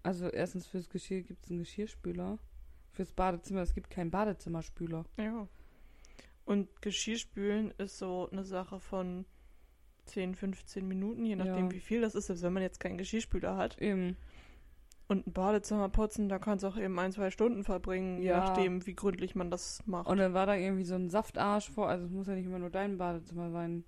Also erstens fürs Geschirr gibt es einen Geschirrspüler. Fürs Badezimmer, es gibt keinen Badezimmerspüler.
Ja. Und Geschirrspülen ist so eine Sache von 10, 15 Minuten, je nachdem
Ja.
wie viel das ist, selbst wenn man jetzt keinen Geschirrspüler hat.
Eben.
Und ein Badezimmer putzen, da kannst du auch eben ein, zwei Stunden verbringen, je
Ja.
nachdem, wie gründlich man das macht.
Und dann war da irgendwie so ein Saftarsch vor, also es muss ja nicht immer nur dein Badezimmer sein.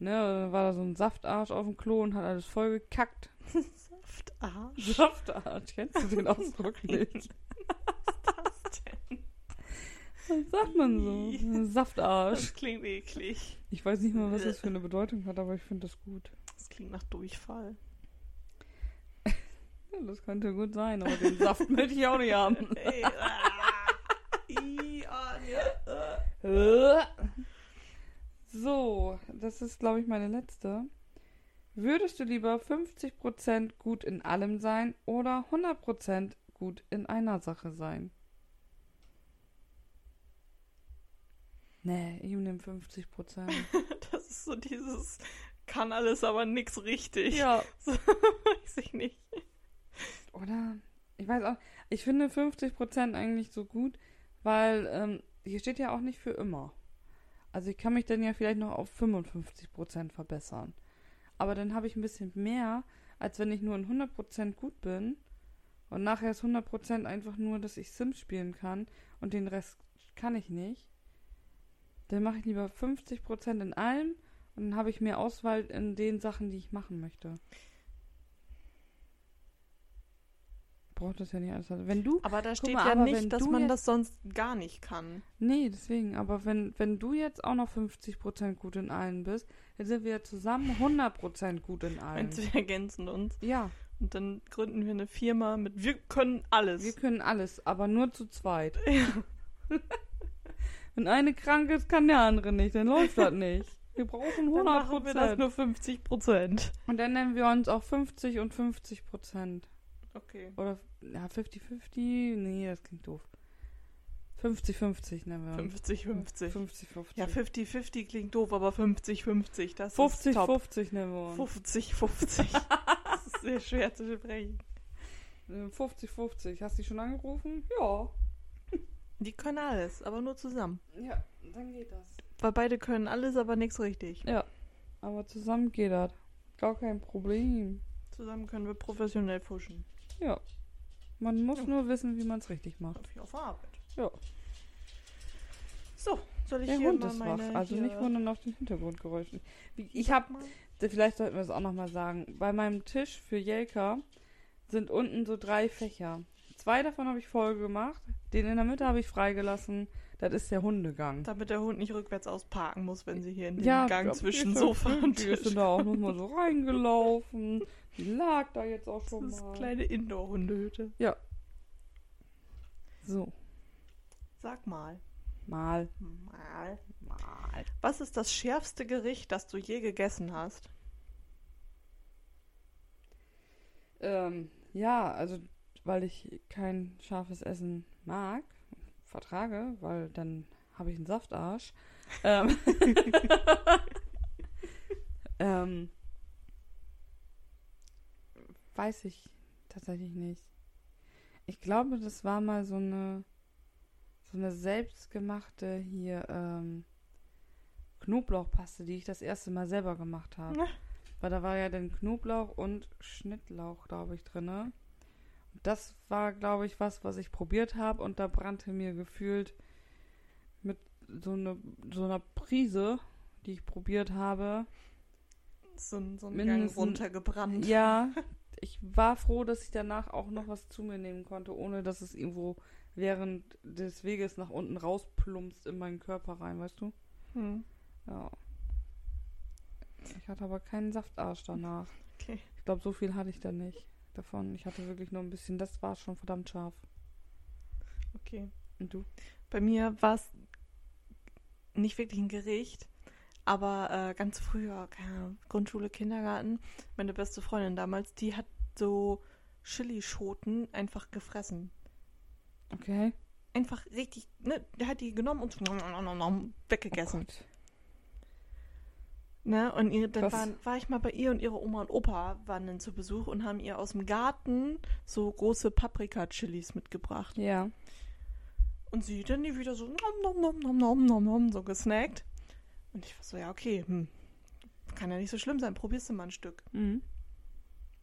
Ne, dann war da so ein Saftarsch auf dem Klo und hat alles voll gekackt.
Saftarsch.
Saftarsch, kennst du den Ausdruck nicht?
Was ist das denn?
Das sagt man so. Saftarsch.
Das klingt eklig.
Ich weiß nicht mal, was das für eine Bedeutung hat, aber ich finde das gut.
Das klingt nach Durchfall.
Ja, das könnte gut sein, aber den Saft möchte ich auch nicht haben.
Ey, ah. I, ah, ja, äh.
So, das ist, glaube ich, meine letzte. Würdest du lieber 50% gut in allem sein oder 100% gut in einer Sache sein? Nee, ich nehme 50%.
Das ist so dieses, kann alles, aber nix richtig.
ja.
So, weiß ich nicht.
Oder? Ich weiß auch, ich finde 50% eigentlich so gut, weil ähm, hier steht ja auch nicht für immer. Also ich kann mich dann ja vielleicht noch auf 55% verbessern. Aber dann habe ich ein bisschen mehr, als wenn ich nur in 100% gut bin. Und nachher ist 100% einfach nur, dass ich Sims spielen kann und den Rest kann ich nicht. Dann mache ich lieber 50% in allem und dann habe ich mehr Auswahl in den Sachen, die ich machen möchte. Braucht das ja nicht alles. Wenn du
Aber da steht
mal,
ja nicht, dass man
jetzt-
das sonst gar nicht kann.
Nee, deswegen, aber wenn, wenn du jetzt auch noch 50% gut in allen bist, dann sind wir zusammen 100% gut in allen.
Meinst du, wir ergänzen uns.
Ja,
Und dann gründen wir eine Firma mit Wir können alles.
wir können alles, aber nur zu zweit.
ja.
Wenn eine krank ist, kann der andere nicht, dann läuft das nicht. Wir brauchen
Dann machen wir das
100%.
nur 50 Prozent.
Und dann nennen wir uns auch 50 und 50%.
Okay.
Oder, ja, 50-50? Nee, das klingt doof. 50-50 nennen wir uns.
50-50.
50-50.
Ja, 50-50 klingt doof, aber 50-50, das ist top.
50-50 nennen wir uns.
50-50. das ist sehr schwer zu sprechen.
Äh, 50-50. Hast du die schon angerufen? Ja.
Die können alles, aber nur zusammen.
Ja, dann geht das.
Weil beide können alles, aber nichts richtig.
Ja. Aber zusammen geht das. Gar kein Problem.
Zusammen können wir professionell fuschen.
Ja. Man muss
Ja.
nur wissen, wie man es richtig macht.
Auf auf Arbeit.
Ja.
So, soll ich
Der
hier
Hund
mal
ist
meine
wach, also nicht wundern auf den Hintergrundgeräuschen. Ich habe, vielleicht sollten wir es auch nochmal sagen, bei meinem Tisch für Jelka sind unten so drei Fächer. Zwei davon habe ich voll gemacht, den in der Mitte habe ich freigelassen. Das ist der Hundegang.
Damit der Hund nicht rückwärts ausparken muss, wenn sie hier in den
Ja,
Gang zwischen
die
Sofa und
Die
Tisch.
ist da auch nochmal so reingelaufen. Die lag da jetzt auch schon
Das ist
mal.
kleine Indoor-Hundehütte.
So,
Sag mal.
mal,
Mal.
mal.
Was ist das schärfste Gericht, das du je gegessen hast?
Ähm, ja, also weil ich kein scharfes Essen mag, vertrage, weil dann habe ich einen Saftarsch. Ähm, ähm, weiß ich tatsächlich nicht. Ich glaube, das war mal so eine so eine selbstgemachte hier ähm, Knoblauchpaste, die ich das erste Mal selber gemacht habe. Weil da war ja dann Knoblauch und Schnittlauch, glaube ich, drinne. Und das war, glaube ich, was, was ich probiert habe und da brannte mir gefühlt mit so, eine, so einer Prise, die ich probiert habe.
So ein, so ein Gang runtergebrannt.
Ja, ich war froh, dass ich danach auch noch was zu mir nehmen konnte, ohne dass es irgendwo während des Weges nach unten rausplumpst in meinen Körper rein, weißt du?
Hm.
Ja. Ich hatte aber keinen Saftarsch danach.
Okay.
Ich glaube, so viel hatte ich da nicht davon. Ich hatte wirklich nur ein bisschen, das war schon verdammt scharf.
Okay.
Und du?
Bei mir war es nicht wirklich ein Gericht, aber äh, ganz früher, keine Grundschule, Kindergarten, meine beste Freundin damals, die hat so Chilischoten einfach gefressen.
Okay.
Einfach richtig, ne, der hat die genommen und weggegessen.
Oh.
Ne? Und ihr, dann waren, war ich mal bei ihr und ihre Oma und Opa waren dann zu Besuch und haben ihr aus dem Garten so große Paprika-Chilis mitgebracht.
Ja.
Und sie dann die wieder so nom, nom, nom, nom, nom, nom, nom, so gesnackt. Und ich war so, ja, okay, hm. Kann ja nicht so schlimm sein, probierst du mal ein Stück.
Mhm.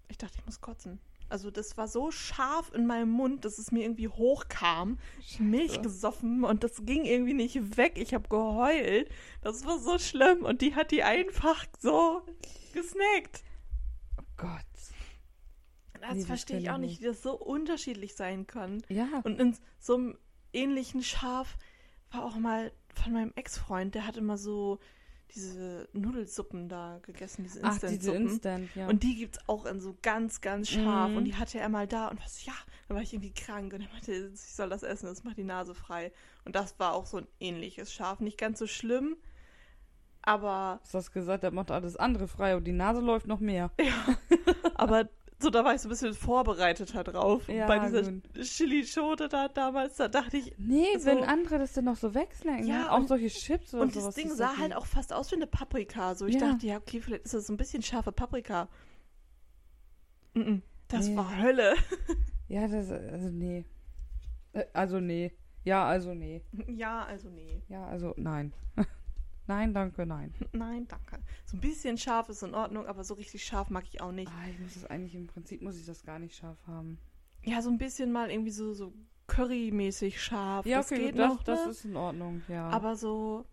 Ich dachte, ich muss kotzen. Also das war so scharf in meinem Mund, dass es mir irgendwie hochkam. Milch gesoffen und das ging irgendwie nicht weg. Ich habe geheult. Das war so schlimm. Und die hat die einfach so gesnackt.
Oh Gott.
Das
Nee,
verstehe ich auch nicht,
nicht.
wie das so unterschiedlich sein kann.
Ja.
Und in so einem ähnlichen Scharf war auch mal von meinem Ex-Freund, der hat immer so diese Nudelsuppen da gegessen, diese
Ach, diese
Instant-Suppen.
Instant, ja.
Und die gibt's auch in so ganz, ganz scharf.
Mhm.
Und die hatte er mal da und was, ja, dann war ich irgendwie krank und er meinte, ich soll das essen, das macht die Nase frei. Und das war auch so ein ähnliches Scharf. Nicht ganz so schlimm, aber,
Hast du das gesagt, der macht alles andere frei und die Nase läuft noch mehr.
aber so, da war ich so ein bisschen vorbereiteter drauf.
Ja,
Bei dieser. Chili-Schote da damals, da dachte ich,
Nee,
So.
wenn andere das dann noch so
Ja,
ne? auch
und-
solche Chips oder
Und
sowas.
das Ding sah
das
halt auch fast aus wie eine Paprika. So, ich
Ja.
dachte, ja, okay, vielleicht ist das so ein bisschen scharfe Paprika. Das
Nee.
war Hölle.
Ja, das, also nee. Äh, Also nee. Ja, also nee.
ja, also nee.
Ja, also nein. nein, danke, nein.
Nein, danke. So ein bisschen scharf ist in Ordnung, aber so richtig scharf mag ich auch nicht.
Ah, ich muss das eigentlich, im Prinzip muss ich das gar nicht scharf haben.
Ja, so ein bisschen mal irgendwie so, so Curry-mäßig scharf.
Ja,
das
okay,
geht
das,
noch,
das
ne?
ist in Ordnung, ja.
Aber so.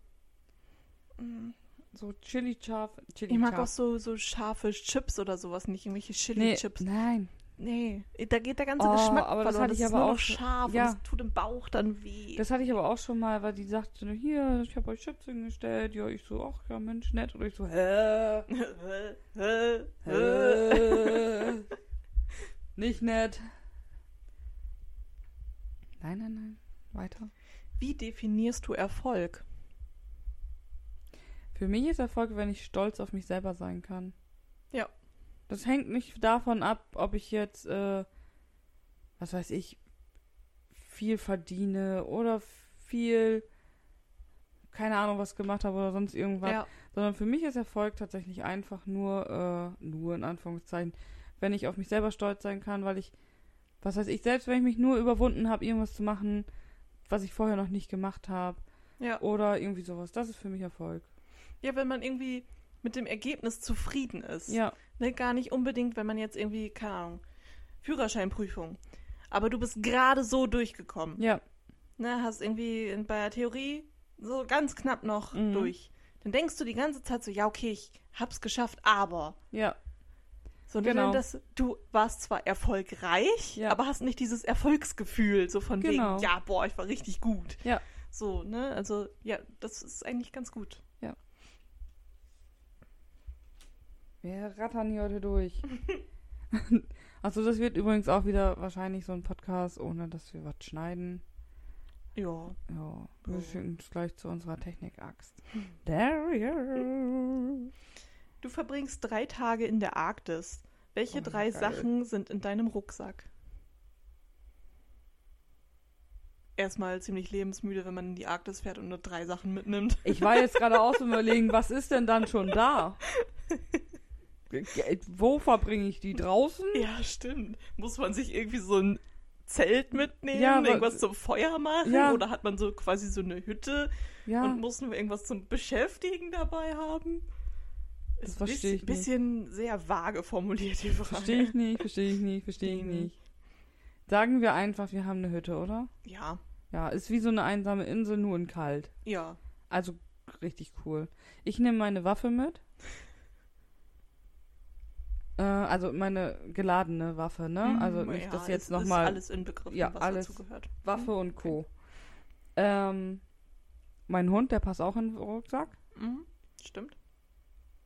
mm,
so Chili scharf, Chili
Ich mag
scharf.
auch so, so scharfe Chips oder sowas, nicht irgendwelche
nee,
Chili-Chips.
nein.
Nee, da geht der ganze
Oh,
Geschmack
aber das
verloren.
hatte ich
ist
aber
nur
auch
scharf
ja.
und es tut im Bauch dann weh.
Das hatte ich aber auch schon mal, weil die sagte, hier, ich habe euch Chips hingestellt. Ja, ich so, ach ja, Mensch, nett. Und ich so, hä? Hä? Nicht nett. Nein, nein, nein. Weiter.
Wie definierst du Erfolg?
Für mich ist Erfolg, wenn ich stolz auf mich selber sein kann.
Ja.
Das hängt nicht davon ab, ob ich jetzt, äh, was weiß ich, viel verdiene oder viel, keine Ahnung, was gemacht habe oder sonst irgendwas.
Ja.
Sondern für mich ist Erfolg tatsächlich einfach nur, äh, nur in Anführungszeichen, wenn ich auf mich selber stolz sein kann, weil ich, was weiß ich, selbst wenn ich mich nur überwunden habe, irgendwas zu machen, was ich vorher noch nicht gemacht habe,
Ja.
oder irgendwie sowas. Das ist für mich Erfolg.
Ja, wenn man irgendwie mit dem Ergebnis zufrieden ist.
Ja,
Ne, gar nicht unbedingt, wenn man jetzt irgendwie, keine Ahnung, Führerscheinprüfung. Aber du bist gerade so durchgekommen.
ja,
Ne, hast irgendwie in, bei der Theorie so ganz knapp noch
Mhm.
durch. Dann denkst du die ganze Zeit so, ja, okay, ich hab's geschafft, aber.
ja,
So, und
Genau.
das, du warst zwar erfolgreich,
Ja.
aber hast nicht dieses Erfolgsgefühl, so von
Genau.
wegen, ja, boah, ich war richtig gut.
ja.
So, ne, also, ja, das ist eigentlich ganz gut.
Wir rattern hier heute durch. Achso, das wird übrigens auch wieder wahrscheinlich so ein Podcast, ohne dass wir was schneiden.
Ja.
Ja, wir schicken es gleich zu unserer Technik-Axt. There
Du verbringst drei Tage in der Arktis. Welche
Oh,
drei
geil.
Sachen sind in deinem Rucksack? Erstmal ziemlich lebensmüde, wenn man in die Arktis fährt und nur drei Sachen mitnimmt.
Ich war jetzt gerade aus dem Überlegen, was ist denn dann schon da? Wo verbringe ich die draußen?
Ja, stimmt. Muss man sich irgendwie so ein Zelt mitnehmen,
Ja,
irgendwas zum Feuer machen?
Ja.
Oder hat man so quasi so eine Hütte
Ja,
und muss nur irgendwas zum Beschäftigen dabei haben?
Das
Ist
versteh ich
ein bisschen sehr vage formuliert, die Frage.
verstehe ich nicht, verstehe ich nicht, verstehe ich
Mhm.
nicht. Sagen wir einfach, wir haben eine Hütte, oder?
Ja,
Ja, ist wie so eine einsame Insel, nur in kalt.
ja.
Also richtig cool. Ich nehme meine Waffe mit. Äh, also meine geladene Waffe, ne? Also
Mhm,
nicht,
ja,
dass jetzt nochmal
alles inbegriffen,
Ja,
was
alles.
dazu gehört.
Waffe und Co. Ähm, mein Hund, der passt auch in den Rucksack.
Mhm. Stimmt.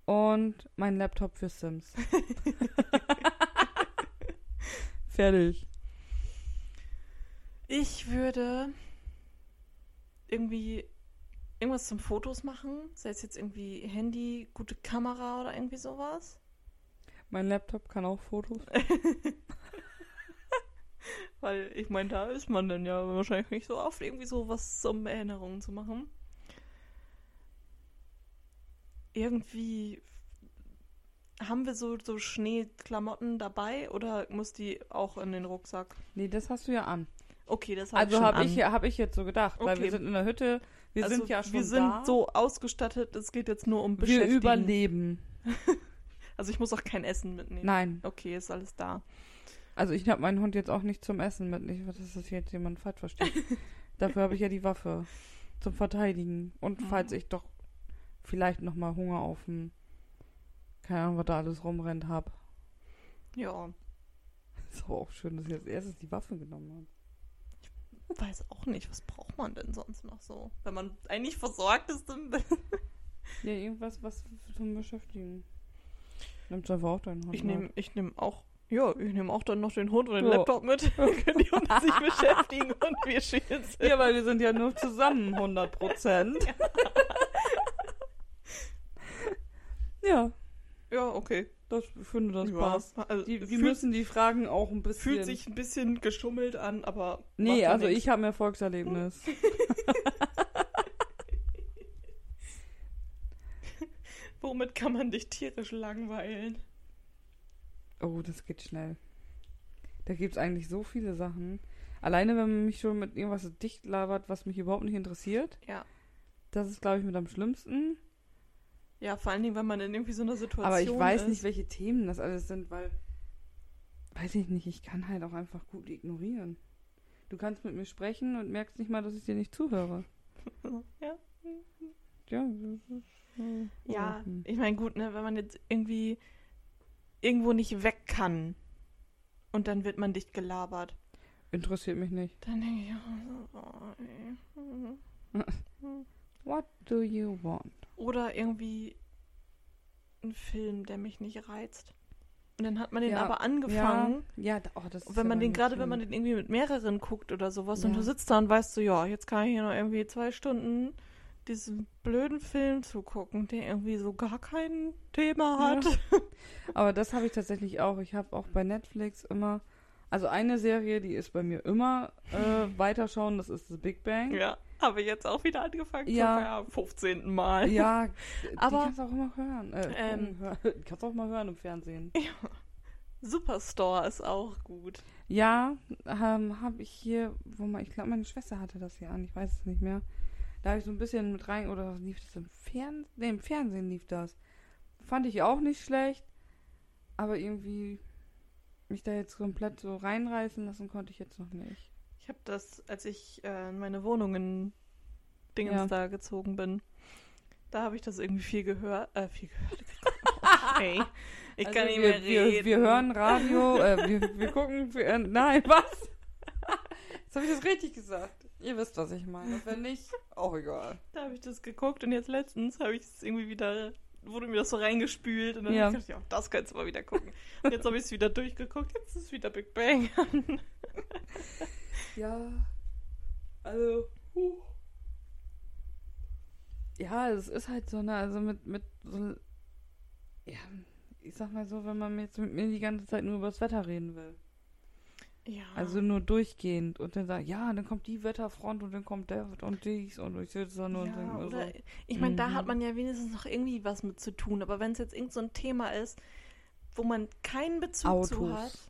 Und mein Laptop für Sims. Fertig.
Ich würde irgendwie irgendwas zum Fotos machen, sei es jetzt irgendwie Handy, gute Kamera oder irgendwie sowas.
Mein Laptop kann auch Fotos.
Weil ich meine, da ist man dann ja wahrscheinlich nicht so oft irgendwie sowas zum Erinnerungen zu machen. Irgendwie haben wir so, so Schneeklamotten dabei oder muss die auch in den Rucksack?
Nee, das hast du ja an.
Okay, das hab
Also
schon
habe
an.
ich, hab ich jetzt so gedacht, weil
Okay.
wir sind in der Hütte, wir
also,
sind ja schon
wir sind
da.
so ausgestattet, es geht jetzt nur um
wir
Beschäftigen.
überleben.
Also ich muss auch kein Essen mitnehmen.
Nein,
Okay, ist alles da.
also ich habe meinen Hund jetzt auch nicht zum Essen mit. Nicht, dass das jetzt jemand falsch versteht. Dafür habe ich ja die Waffe zum Verteidigen. Und
Mhm.
falls ich doch vielleicht noch mal Hunger auf dem, keine Ahnung, was da alles rumrennt, hab.
Ja,
Ist aber auch schön, dass ich als erstes die Waffe genommen habe.
weiß auch nicht, was braucht man denn sonst noch so? Wenn man eigentlich versorgt ist, dann
Ja, irgendwas, was zum Beschäftigen. Nimmst einfach auch deinen Hund.
Ich
mit.
nehme nehm auch, ja, ich nehme auch dann noch den Hund und den
Ja.
Laptop mit. Dann können die Hunde sich beschäftigen und wir spielen
Ja, weil wir sind ja nur zusammen 100 Prozent. ja,
Ja, okay.
das, ich finde, das
ja.
passt.
Also,
Die, die müssen die Fragen auch ein bisschen.
fühlt sich ein bisschen geschummelt an, aber.
Nee, also
nix.
ich habe ein Erfolgserlebnis.
Womit kann man dich tierisch langweilen?
Oh, das geht schnell. Da gibt's eigentlich so viele Sachen. Alleine, wenn man mich schon mit irgendwas dicht labert, was mich überhaupt nicht interessiert.
Ja.
Das ist, glaube ich, mit am schlimmsten.
Ja, vor allen Dingen, wenn man in irgendwie so einer Situation
Aber ich weiß
ist.
nicht, welche Themen das alles sind, weil. Weiß ich nicht, ich kann halt auch einfach gut ignorieren. Du kannst mit mir sprechen und merkst nicht mal, dass ich dir nicht zuhöre.
Ja.
Ja, das ist, äh,
Ja,
hm.
ich meine, gut, ne, wenn man jetzt irgendwie irgendwo nicht weg kann und dann wird man dicht gelabert,
Interessiert mich nicht.
dann denke ich, oh, ey.
What do you want?
Oder irgendwie ein Film, der mich nicht reizt. Und dann hat man den
Ja,
aber angefangen.
Ja, ja oh, das ist
Und wenn man den, gerade wenn man den irgendwie mit mehreren guckt oder sowas und
Ja.
du sitzt da und weißt so, ja, jetzt kann ich hier noch irgendwie zwei Stunden diesen blöden Film zugucken, der irgendwie so gar kein Thema hat.
Aber das habe ich tatsächlich auch. Ich habe auch bei Netflix immer. Also eine Serie, die ist bei mir immer äh, weiterschauen, das ist The Big Bang.
Ja, habe ich jetzt auch wieder angefangen,
Ja.
zum 15. Mal.
Ja,
Aber-
kannst auch immer hören. Äh,
Ähm.
kannst du auch mal hören im Fernsehen.
Superstore ist auch gut.
Ja, ähm, habe ich hier, wo mal, ich glaube, meine Schwester hatte das hier an, ich weiß es nicht mehr. Da habe ich so ein bisschen mit rein, oder lief das im Fernsehen? Nee, im Fernsehen lief das. Fand ich auch nicht schlecht, aber irgendwie mich da jetzt komplett so reinreißen lassen konnte ich jetzt noch nicht.
Ich habe das, als ich äh, in meine Wohnung in Dingens
Ja.
da gezogen bin, da habe ich das irgendwie viel gehört. Äh, viel gehört. hey, ich
Also
kann nicht
wir,
mehr
wir,
reden.
wir hören Radio, äh, wir, wir gucken, wir, äh, nein, was? Jetzt habe ich das richtig gesagt. Ihr wisst, was ich meine. Wenn nicht, auch egal.
Da habe ich das geguckt und jetzt letztens habe ich es irgendwie wieder, wurde mir das so reingespült und dann
Ja.
dachte ich, ja, das kannst du mal wieder gucken. Und jetzt habe ich es wieder durchgeguckt, jetzt ist wieder Big Bang.
Ja, also, huh. Ja, es ist halt so, ne, also mit, mit so, ja, ich sag mal so, wenn man jetzt mit mir die ganze Zeit nur über das Wetter reden will.
Ja.
Also nur durchgehend und dann sagt, ja, dann kommt die Wetterfront und dann kommt der und dies und ich sitze da nur und denke
ja, oder,
so,
ich meine, da
mhm.
hat man ja wenigstens noch irgendwie was mit zu tun. Aber wenn es jetzt irgend so ein Thema ist, wo man keinen Bezug zu hat,
Autos.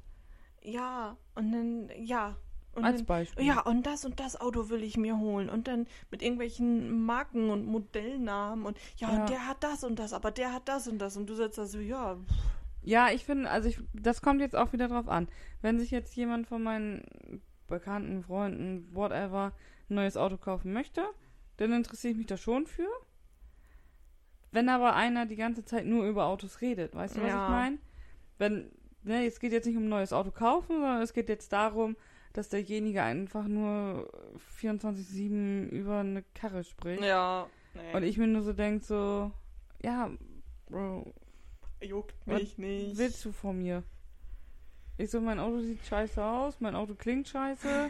ja, und dann, ja. Und
Als
dann,
Beispiel.
ja, und das und das Auto will ich mir holen. Und dann mit irgendwelchen Marken und Modellnamen und ja,
Ja.
und der hat das und das, aber der hat das und das. Und du sitzt da so, ja,
Ja, ich finde, also ich, das kommt jetzt auch wieder drauf an. Wenn sich jetzt jemand von meinen Bekannten, Freunden, whatever, ein neues Auto kaufen möchte, dann interessiere ich mich da schon für. Wenn aber einer die ganze Zeit nur über Autos redet, weißt du, was
Ja.
ich meine? Wenn, ne, es geht jetzt nicht um ein neues Auto kaufen, sondern es geht jetzt darum, dass derjenige einfach nur 24-7 über eine Karre spricht.
ja, nee,
Und ich mir nur so denke, so, ja, Bro,
juckt
Was
mich nicht.
willst du von mir? Ich so, mein Auto sieht scheiße aus, mein Auto klingt scheiße,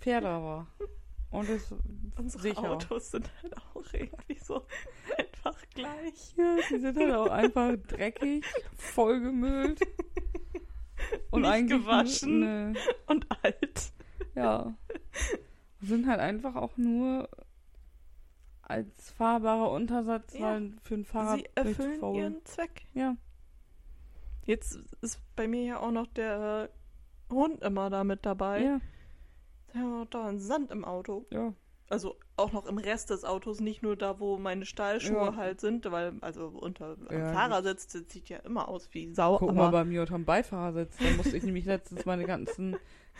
fährt aber. Und ist
Unsere
sicher.
Autos sind halt auch irgendwie so einfach gleich.
Ja, die sind halt auch einfach dreckig, vollgemüllt. Und
Nicht gewaschen.
Ne,
Und alt.
ja. Sind halt einfach auch nur als fahrbarer Untersatz,
Ja.
weil für ein Fahrrad
Sie erfüllen
faul.
ihren Zweck.
Ja.
Jetzt ist bei mir ja auch noch der Hund immer da mit dabei.
Ja,
Da haben wir da einen Sand im Auto.
ja.
Also auch noch im Rest des Autos, nicht nur da, wo meine Stahlschuhe
Ja.
halt sind, weil also unter am
Ja,
Fahrersitz das sieht ja immer aus wie Sau.
Guck mal bei mir unterm Beifahrersitz. Da musste ich nämlich letztens meine ganzen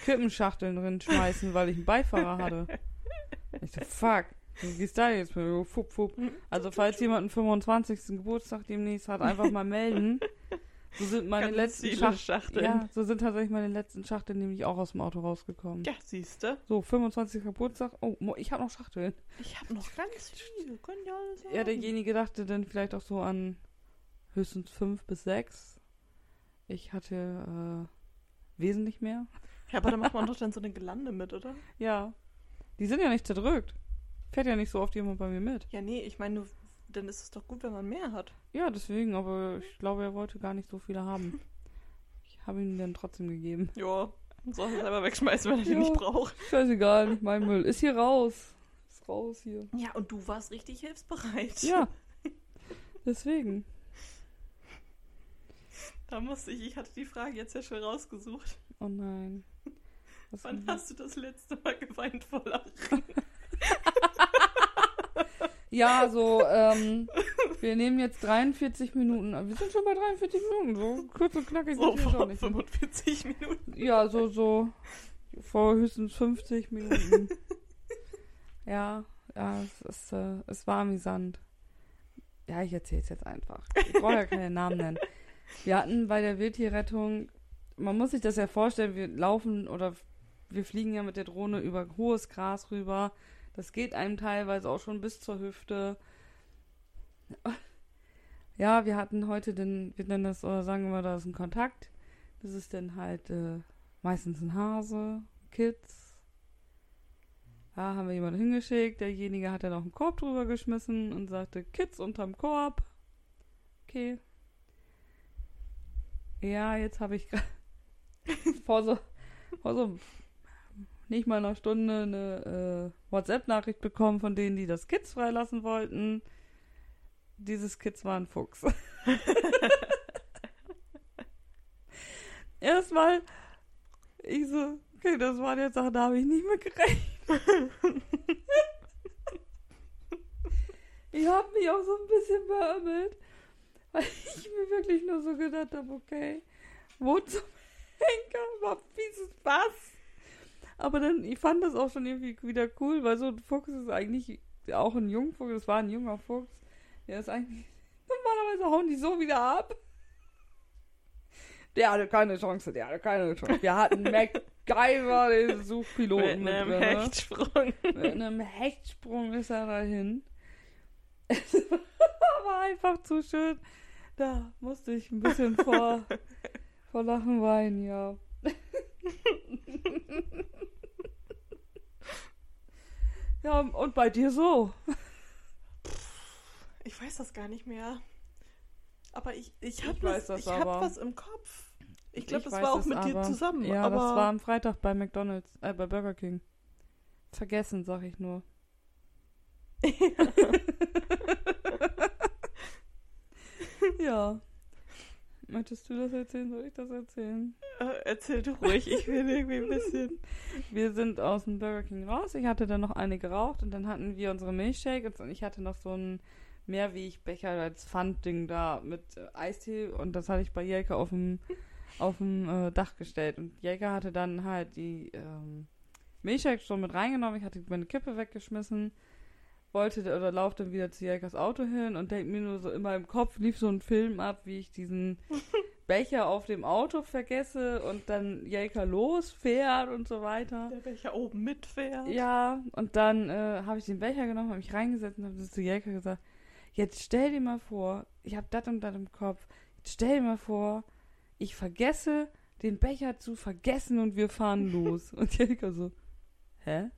Kippenschachteln drin schmeißen, weil ich einen Beifahrer hatte. Ich so, fuck. Wie geht's da jetzt Fupp, fupp.
Mhm.
Also falls jemand einen 25. Geburtstag demnächst hat, einfach mal melden. So sind meine
Ganz
letzten
viele
Schachteln. Ja, so sind tatsächlich meine letzten Schachteln nämlich auch aus dem Auto rausgekommen.
Ja, siehste.
So, 25. Geburtstag. Oh, ich habe noch Schachteln.
Ich habe noch ganz viele. Können ja alles
Ja,
haben.
derjenige dachte dann vielleicht auch so an höchstens fünf bis sechs. Ich hatte äh, wesentlich mehr.
Ja, aber da macht man doch dann so eine Gelande mit, oder?
Ja. Die sind ja nicht zerdrückt. Fährt ja nicht so oft jemand bei mir mit.
Ja, nee, ich meine, dann ist es doch gut, wenn man mehr hat.
Ja, deswegen, aber ich glaube, er wollte gar nicht so viele haben. Ich habe ihm dann trotzdem gegeben.
Ja, soll er selber wegschmeißen, wenn er den
Ja.
nicht braucht.
Scheißegal, nicht mein Müll. Ist hier raus. Ist raus hier.
Ja, und du warst richtig hilfsbereit.
Ja. Deswegen.
Da musste ich, ich hatte die Frage jetzt ja schon rausgesucht.
Oh nein. Was
Wann hast du das letzte Mal geweint vor Lachen?
Ja, so, ähm, wir nehmen jetzt 43 Minuten. Wir sind schon bei 43 Minuten, so kurz und knackig.
So
sind wir
vor
nicht.
45 Minuten.
Ja, so, so vor höchstens 50 Minuten. ja, ja, es, ist, äh, es war amüsant. Ja, ich erzähle es jetzt einfach. Ich brauche ja keine Namen nennen. Wir hatten bei der Wildtierrettung, man muss sich das ja vorstellen, wir laufen oder wir fliegen ja mit der Drohne über hohes Gras rüber. Das geht einem teilweise auch schon bis zur Hüfte. Ja, wir hatten heute den, wir nennen das, oder sagen wir, da ist ein Kontakt. Das ist dann halt äh, meistens ein Hase, Kids. Da haben wir jemanden hingeschickt. Derjenige hat dann auch einen Korb drüber geschmissen und sagte, Kids unterm Korb. Okay. Ja, jetzt habe ich gerade vor so, vor so nicht mal einer Stunde eine äh, WhatsApp-Nachricht bekommen von denen, die das Kids freilassen wollten. Dieses Kids war ein Fuchs. Erstmal, ich so, okay, das waren jetzt Sachen, da habe ich nicht mit gerechnet. Ich habe mich auch so ein bisschen beömmelt, weil ich mir wirklich nur so gedacht habe, okay, wo zum Henker, fieses was? Aber dann, ich fand das auch schon irgendwie wieder cool, weil so ein Fuchs ist eigentlich auch ein Jungfuchs, das war ein junger Fuchs. Der ist eigentlich, normalerweise hauen die so wieder ab. Der hatte keine Chance, der hatte keine Chance. Wir hatten MacGyver, den Suchpiloten
Mit einem
drin, ne?
Hechtsprung.
Mit einem Hechtsprung ist er dahin. Es war einfach zu schön. Da musste ich ein bisschen vor, vor Lachen weinen, ja. Ja, und bei dir so?
Ich weiß das gar nicht mehr. Aber ich, ich habe was, ich hab was im Kopf. Ich glaube, das war auch mit dir
aber.
zusammen.
Ja,
aber
das war am Freitag bei McDonalds, äh, bei Burger King. Vergessen, sag ich nur. ja. Möchtest du das erzählen? Soll ich das erzählen?
äh, erzähl du ruhig, ich will irgendwie ein bisschen.
Wir sind aus dem Burger King raus. Ich hatte dann noch eine geraucht und dann hatten wir unsere Milchshakes und ich hatte noch so einen Mehrwegbecher als Pfandding da mit äh, Eistee und das hatte ich bei Jelka auf dem auf dem äh, Dach gestellt und Jelka hatte dann halt die ähm, Milchshakes schon mit reingenommen. Ich hatte meine Kippe weggeschmissen, wollte oder laufte dann wieder zu Jelkas Auto hin und denkt mir nur so in meinem Kopf lief so ein Film ab, wie ich diesen Becher auf dem Auto vergesse und dann Jelka losfährt und so weiter.
Der welcher oben mitfährt.
Ja, und dann äh, habe ich den Becher genommen, habe mich reingesetzt und habe zu Jelka gesagt, jetzt stell dir mal vor, ich habe das und das im Kopf, jetzt stell dir mal vor, ich vergesse, den Becher zu vergessen und wir fahren los. und Jelka so, hä?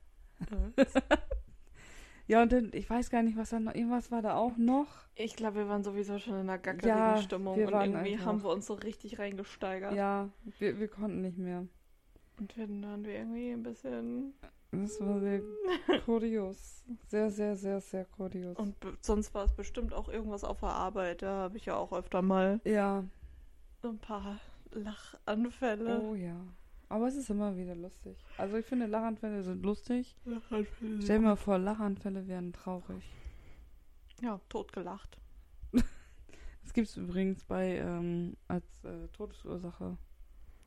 Ja, und dann, ich weiß gar nicht, was da noch, irgendwas war da auch noch.
Ich glaube, wir waren sowieso schon in einer gackerigen
Ja,
Stimmung und irgendwie haben wir uns so richtig reingesteigert.
Ja, wir, wir konnten nicht mehr.
Und dann waren wir irgendwie ein bisschen.
Das war sehr kurios. Sehr, sehr, sehr, sehr kurios.
Und sonst war es bestimmt auch irgendwas auf der Arbeit. Da habe ich ja auch öfter mal
ja,
so ein paar Lachanfälle.
oh ja. Aber es ist immer wieder lustig. Also ich finde, Lachanfälle sind lustig.
Lachanfälle.
Stell dir mal vor, Lachanfälle wären traurig.
Ja, totgelacht.
Das gibt es übrigens bei ähm, als äh, Todesursache.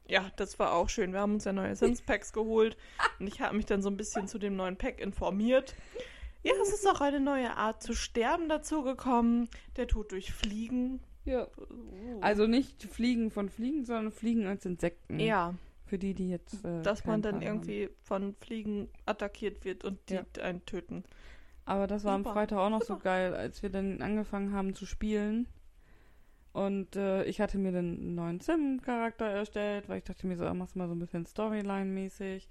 Ja, das war auch schön. Wir haben uns ja neue Sims-Packs geholt und ich habe mich dann so ein bisschen zu dem neuen Pack informiert. Ja, es ist auch eine neue Art zu sterben dazugekommen. Der Tod durch Fliegen.
Ja.
Uh.
Also nicht Fliegen von Fliegen, sondern Fliegen als Insekten.
ja,
Für die, die jetzt. Äh,
dass man dann
Plan
irgendwie von Fliegen attackiert wird und die
Ja.
einen töten.
haben. Aber das war am
Super,
Freitag auch noch so
super.
geil, als wir dann angefangen haben zu spielen. Und äh, ich hatte mir dann einen neuen Sim-Charakter erstellt, weil ich dachte mir so, ah, machst mal so ein bisschen Storyline-mäßig.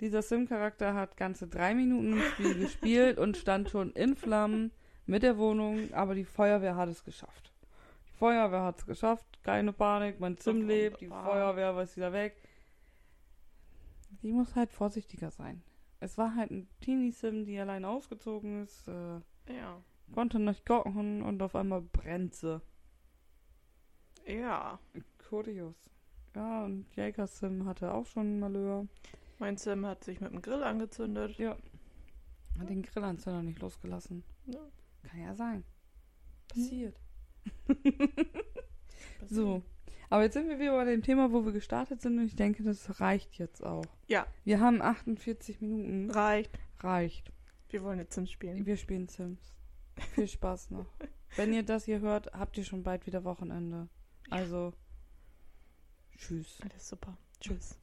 Dieser Sim-Charakter hat ganze drei Minuten im Spiel gespielt und stand schon in Flammen mit der Wohnung, aber die Feuerwehr hat es geschafft. Die Feuerwehr hat es geschafft, keine Panik, mein Sim
Ach,
lebt, die. Feuerwehr war wieder weg. Die muss halt vorsichtiger sein. Es war halt ein Teenie-Sim, die alleine ausgezogen ist, äh,
Ja.
konnte nicht kochen und auf einmal brennt sie.
Ja.
Kurios. Ja, und Jäger Sim hatte auch schon ein Malheur.
Mein Sim hat sich mit dem Grill angezündet.
Ja. Hat den Grillanzünder nicht losgelassen.
Ja.
Kann ja sein. Passiert.
Das-
So. Aber jetzt sind wir wieder bei dem Thema, wo wir gestartet sind und ich denke, das reicht jetzt auch.
Ja,
Wir haben 48 Minuten.
reicht.
Reicht.
Wir wollen jetzt Sims spielen.
Wir spielen Sims. Viel Spaß noch. Wenn ihr das hier hört, habt ihr schon bald wieder Wochenende. Also, tschüss.
Alles super. Tschüss.